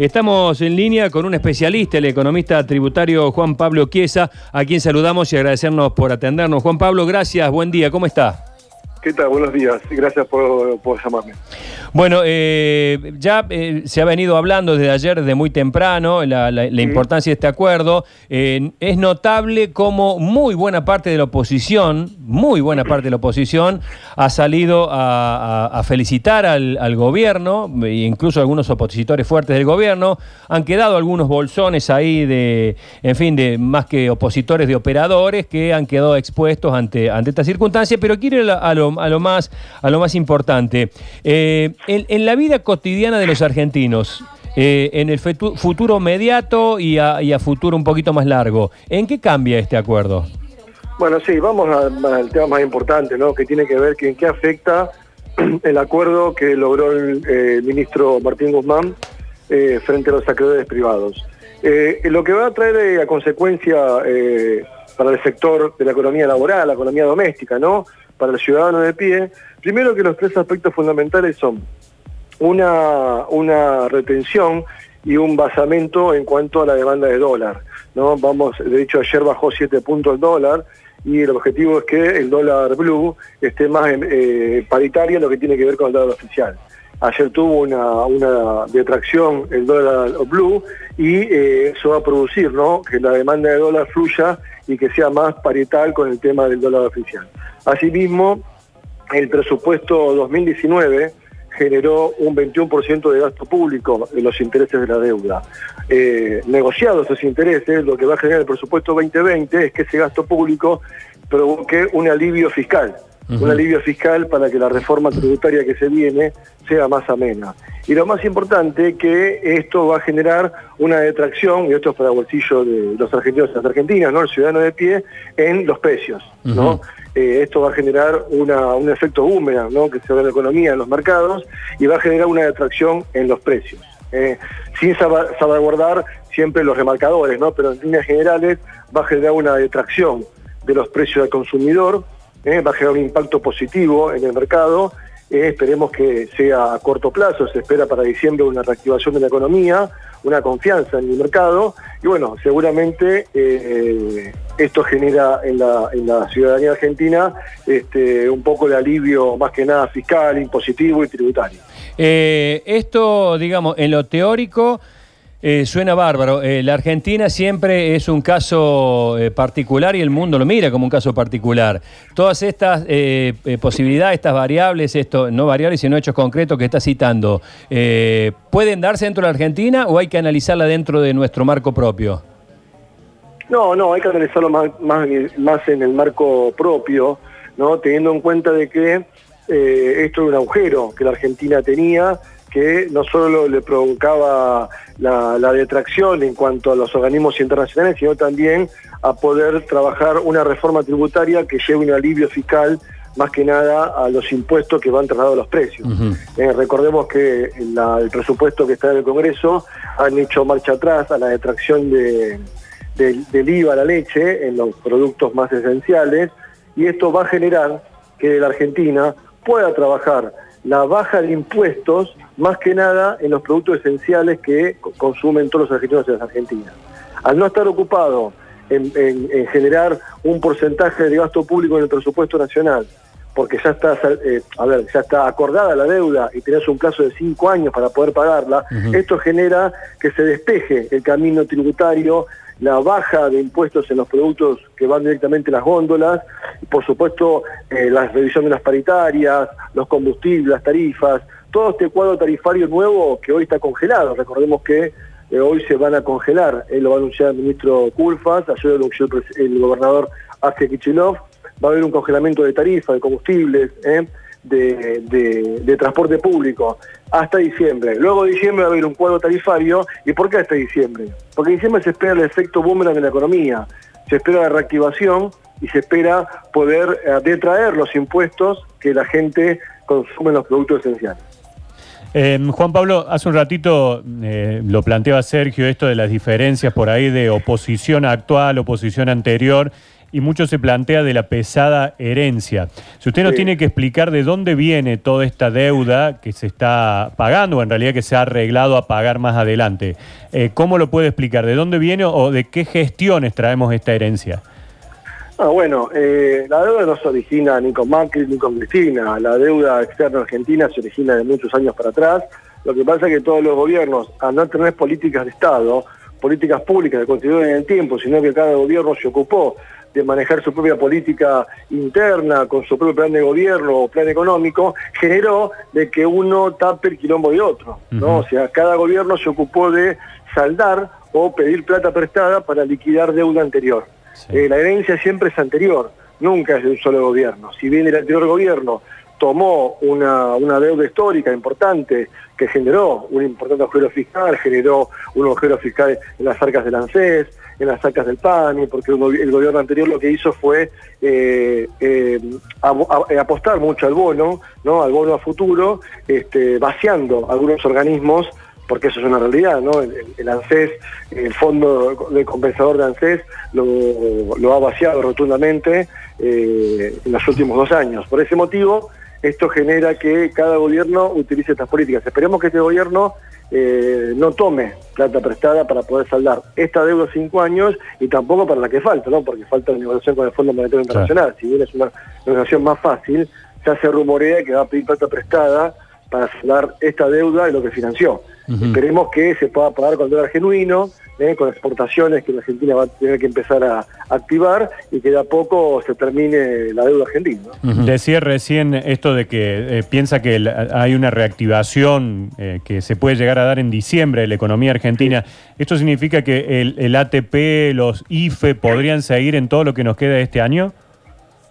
Estamos en línea con un especialista, el economista tributario Juan Pablo Chiesa, a quien saludamos y agradecernos por atendernos. Juan Pablo, gracias, buen día, ¿cómo está? ¿Qué tal? Buenos días. Gracias por, llamarme. Bueno, eh, ya eh, se ha venido hablando desde ayer, desde muy temprano, la, importancia de este acuerdo. Eh, es notable cómo muy buena parte de la oposición, muy buena parte de la oposición, ha salido a, felicitar al, gobierno, e incluso algunos opositores fuertes del gobierno. Han quedado algunos bolsones ahí de, en fin, de más que opositores de operadores que han quedado expuestos ante, ante esta circunstancia, pero quiero ir a lo a lo más, a lo más importante. Eh, en, la vida cotidiana de los argentinos, eh, en el futuro inmediato y a, futuro un poquito más largo, ¿en qué cambia este acuerdo? Bueno, sí, vamos al tema más importante, ¿no? Que tiene que ver que qué afecta el acuerdo que logró el, eh, ministro Martín Guzmán frente a los acreedores privados. lo que va a traer a consecuencia para el sector de la economía laboral, la economía doméstica, ¿no? Para el ciudadano de pie, primero que los tres aspectos fundamentales son una, una retención y un basamento en cuanto a la demanda de dólar. ¿no? Vamos, de hecho ayer bajó 7 puntos el dólar y el objetivo es que el dólar blue esté más eh, paritario en lo que tiene que ver con el dólar oficial. Ayer tuvo una, una detracción el dólar blue y eh, eso va a producir ¿no? que la demanda de dólar fluya y que sea más parital con el tema del dólar oficial. Asimismo, el presupuesto 2019 generó un 21% de gasto público de los intereses de la deuda. Eh, negociados esos intereses, lo que va a generar el presupuesto 2020 es que ese gasto público provoque un alivio fiscal un alivio fiscal para que la reforma tributaria que se viene sea más amena. Y lo más importante que esto va a generar una detracción, y esto es para el bolsillo de los argentinos y las argentinas, ¿no? el ciudadano de pie, en los precios. ¿no? Eh, esto va a generar un efecto boomerang ¿no? que se ve en la economía, en los mercados, y va a generar una detracción en los precios. Eh, sin salvaguardar siempre los remarcadores, ¿no? pero en líneas generales va a generar una detracción de los precios al consumidor, ¿eh? va a generar un impacto positivo en el mercado. Eh, esperemos que sea a corto plazo, se espera para diciembre una reactivación de la economía, una confianza en el mercado y bueno, seguramente eh, esto genera en la, ciudadanía argentina este, un poco de alivio más que nada fiscal, impositivo y tributario. esto, digamos, en lo teórico... Eh, suena bárbaro. Eh, la Argentina siempre es un caso eh, particular y el mundo lo mira como un caso particular. Todas estas posibilidades, estas variables, esto, no variables, sino hechos concretos que está citando, ¿pueden darse dentro de la Argentina o hay que analizarla dentro de nuestro marco propio? No, no, hay que analizarlo más, en el marco propio, ¿no? teniendo en cuenta de que esto es un agujero que la Argentina tenía que no solo le provocaba la, detracción en cuanto a los organismos internacionales, sino también a poder trabajar una reforma tributaria que lleve un alivio fiscal más que nada a los impuestos que van trasladados a los precios. Eh, recordemos que el presupuesto que está en el Congreso han hecho marcha atrás a la detracción del IVA a la leche en los productos más esenciales y esto va a generar que la Argentina pueda trabajar la baja de impuestos, más que nada en los productos esenciales que consumen todos los argentinos y las argentinas. Al no estar ocupado en, generar un porcentaje de gasto público en el presupuesto nacional, porque ya está, eh, a ver, ya está acordada la deuda y tenés un plazo de cinco años para poder pagarla, esto genera que se despeje el camino tributario la baja de impuestos en los productos que van directamente a las góndolas, por supuesto eh, la revisión de las paritarias, los combustibles, las tarifas, todo este cuadro tarifario nuevo que hoy está congelado. Recordemos que eh, hoy se van a congelar, él lo va a anunciar el ministro Culfas, ayer lo anunció el, gobernador Asia Kichilov, va a haber un congelamiento de tarifas, de combustibles, ¿eh? de, transporte público hasta diciembre. Luego de diciembre va a haber un cuadro tarifario. ¿Y por qué hasta diciembre? Porque en diciembre se espera el efecto boomerang en la economía, se espera la reactivación y se espera poder eh, detraer los impuestos que la gente consume en los productos esenciales. Em, Juan Pablo, hace un ratito eh, lo planteaba Sergio, esto de las diferencias por ahí de oposición actual, oposición anterior. Y mucho se plantea de la pesada herencia. Si usted nos tiene que explicar de dónde viene toda esta deuda que se está pagando, o en realidad que se ha arreglado a pagar más adelante, eh, ¿cómo lo puede explicar? ¿De dónde viene o de qué gestiones traemos esta herencia? Ah, bueno, eh, la deuda no se origina ni con Macri ni con Cristina. La deuda externa argentina se origina de muchos años para atrás. Lo que pasa es que todos los gobiernos, al no tener políticas de Estado, políticas públicas que continúen en el tiempo, sino que cada gobierno se ocupó de manejar su propia política interna, con su propio plan de gobierno o plan económico, generó de que uno tape el quilombo de otro. ¿no? O sea, cada gobierno se ocupó de saldar o pedir plata prestada para liquidar deuda anterior. Eh, la herencia siempre es anterior, nunca es de un solo gobierno. Si bien el anterior gobierno tomó una, deuda histórica importante que generó un importante agujero fiscal, generó un agujero fiscal en las arcas del ANSES, en las arcas del PANI, porque el gobierno anterior lo que hizo fue eh, eh, apostar mucho al bono, ¿no? al bono a futuro, este, vaciando algunos organismos porque eso es una realidad, ¿no? El, ANSES, el fondo de compensador de ANSES lo, ha vaciado rotundamente eh, en los últimos dos años. Por ese motivo, esto genera que cada gobierno utilice estas políticas. Esperemos que este gobierno eh, no tome plata prestada para poder saldar esta deuda cinco años y tampoco para la que falta, ¿no? Porque falta la negociación con el Fondo Monetario Internacional. Si bien es una negociación más fácil, ya se rumorea que va a pedir plata prestada para saldar esta deuda y lo que financió. Esperemos que se pueda pagar con dólar genuino, ¿eh? con exportaciones que la Argentina va a tener que empezar a activar y que de a poco se termine la deuda argentina. Decía recién esto de que eh, piensa que hay una reactivación eh, que se puede llegar a dar en diciembre de la economía argentina. ¿Esto significa que el, ATP, los IFE podrían seguir en todo lo que nos queda de este año?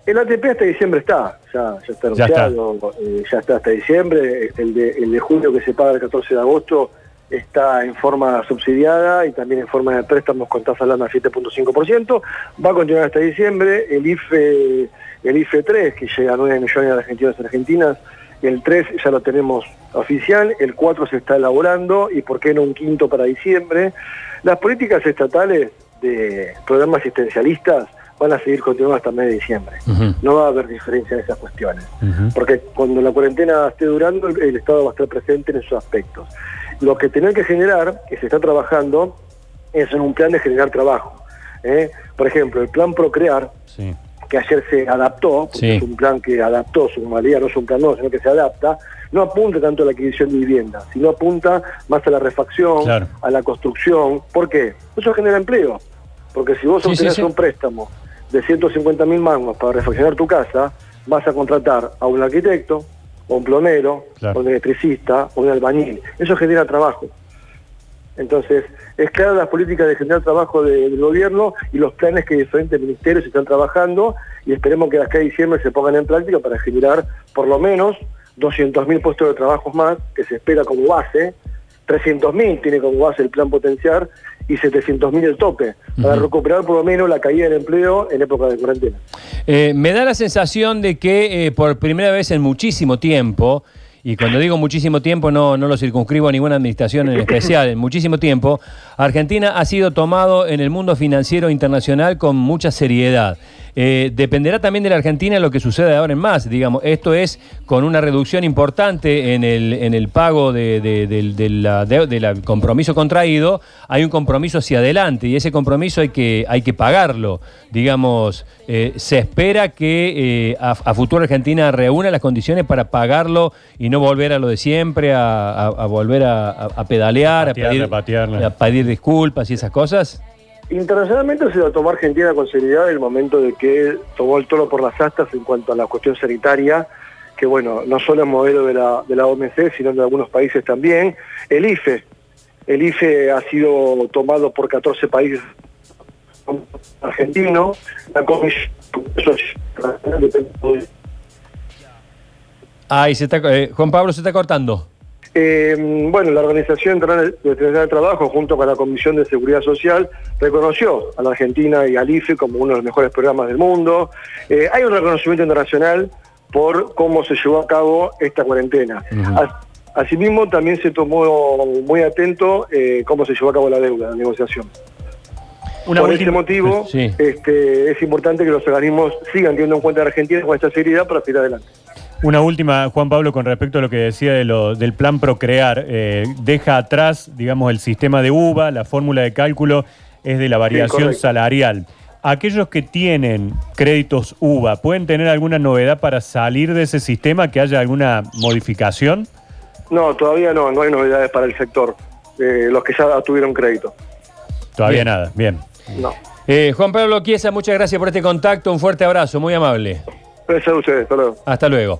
El ATP hasta diciembre está, ya, está anunciado, ya está. hasta diciembre. El de, el de junio que se paga el 14 de agosto está en forma subsidiada y también en forma de préstamos con tasa lana 7.5%. Va a continuar hasta diciembre. El IFE, el IFE 3, que llega a 9 millones de argentinos y argentinas, el 3 ya lo tenemos oficial, el 4 se está elaborando y por qué no un quinto para diciembre. Las políticas estatales de programas asistencialistas van a seguir continuando hasta mes de diciembre. No va a haber diferencia en esas cuestiones, porque cuando la cuarentena esté durando, el, Estado va a estar presente en esos aspectos. Lo que tienen que generar, que se está trabajando, es en un plan de generar trabajo. ¿eh? Por ejemplo, el plan Procrear, que ayer se adaptó, porque es un plan que adaptó su normalidad, no es un plan nuevo, sino que se adapta, no apunta tanto a la adquisición de vivienda, sino apunta más a la refacción, a la construcción. ¿Por qué? Eso genera empleo. Porque si vos obtenés un préstamo de 150 mil mangos para refaccionar tu casa, vas a contratar a un arquitecto, o un plomero, o un electricista, o un albañil. Eso genera trabajo. Entonces, es claro las políticas de generar trabajo del gobierno y los planes que diferentes ministerios están trabajando y esperemos que de acá a diciembre se pongan en práctica para generar por lo menos 200.000 puestos de trabajo más, que se espera como base, 300.000 tiene como base el plan potenciar y 700.000 el tope, para recuperar por lo menos la caída del empleo en época de cuarentena. Eh, me da la sensación de que eh, por primera vez en muchísimo tiempo, y cuando digo muchísimo tiempo no, no lo circunscribo a ninguna administración en especial, en muchísimo tiempo, Argentina ha sido tomado en el mundo financiero internacional con mucha seriedad. Eh, dependerá también de la Argentina lo que sucede ahora en más, digamos. Esto es con una reducción importante en el, en el pago de, del compromiso contraído, hay un compromiso hacia adelante y ese compromiso hay que, hay que pagarlo. Digamos, eh, se espera que eh, a, futuro Argentina reúna las condiciones para pagarlo y no volver a lo de siempre, a, volver a, pedalear, a, pedir, a pedir disculpas y esas cosas. Internacionalmente se lo tomó Argentina con seriedad en el momento de que tomó el toro por las astas en cuanto a la cuestión sanitaria, que bueno, no solo es modelo de la, de la OMC, sino de algunos países también. El IFE, el IFE ha sido tomado por 14 países argentinos, la comisión... Ay, se está, eh, Juan Pablo se está cortando. Eh, bueno, la Organización Internacional del Trabajo, junto con la Comisión de Seguridad Social, reconoció a la Argentina y al IFE como uno de los mejores programas del mundo. Eh, hay un reconocimiento internacional por cómo se llevó a cabo esta cuarentena. Asimismo, también se tomó muy atento eh, cómo se llevó a cabo la deuda, la negociación. Una Por última- ese motivo, Sí. este, es importante que los organismos sigan teniendo en cuenta a Argentina con esta seriedad para seguir adelante. Una última, Juan Pablo, con respecto a lo que decía de lo, del plan Procrear. eh, deja atrás, digamos, el sistema de UVA, la fórmula de cálculo es de la variación salarial. Aquellos que tienen créditos UVA, ¿pueden tener alguna novedad para salir de ese sistema, que haya alguna modificación? No, todavía no, no hay novedades para el sector, eh, los que ya tuvieron crédito. Todavía Bien. nada, bien. No. Eh, Juan Pablo Chiesa, muchas gracias por este contacto. Un fuerte abrazo, muy amable. Gracias a ustedes, hasta luego. Hasta luego.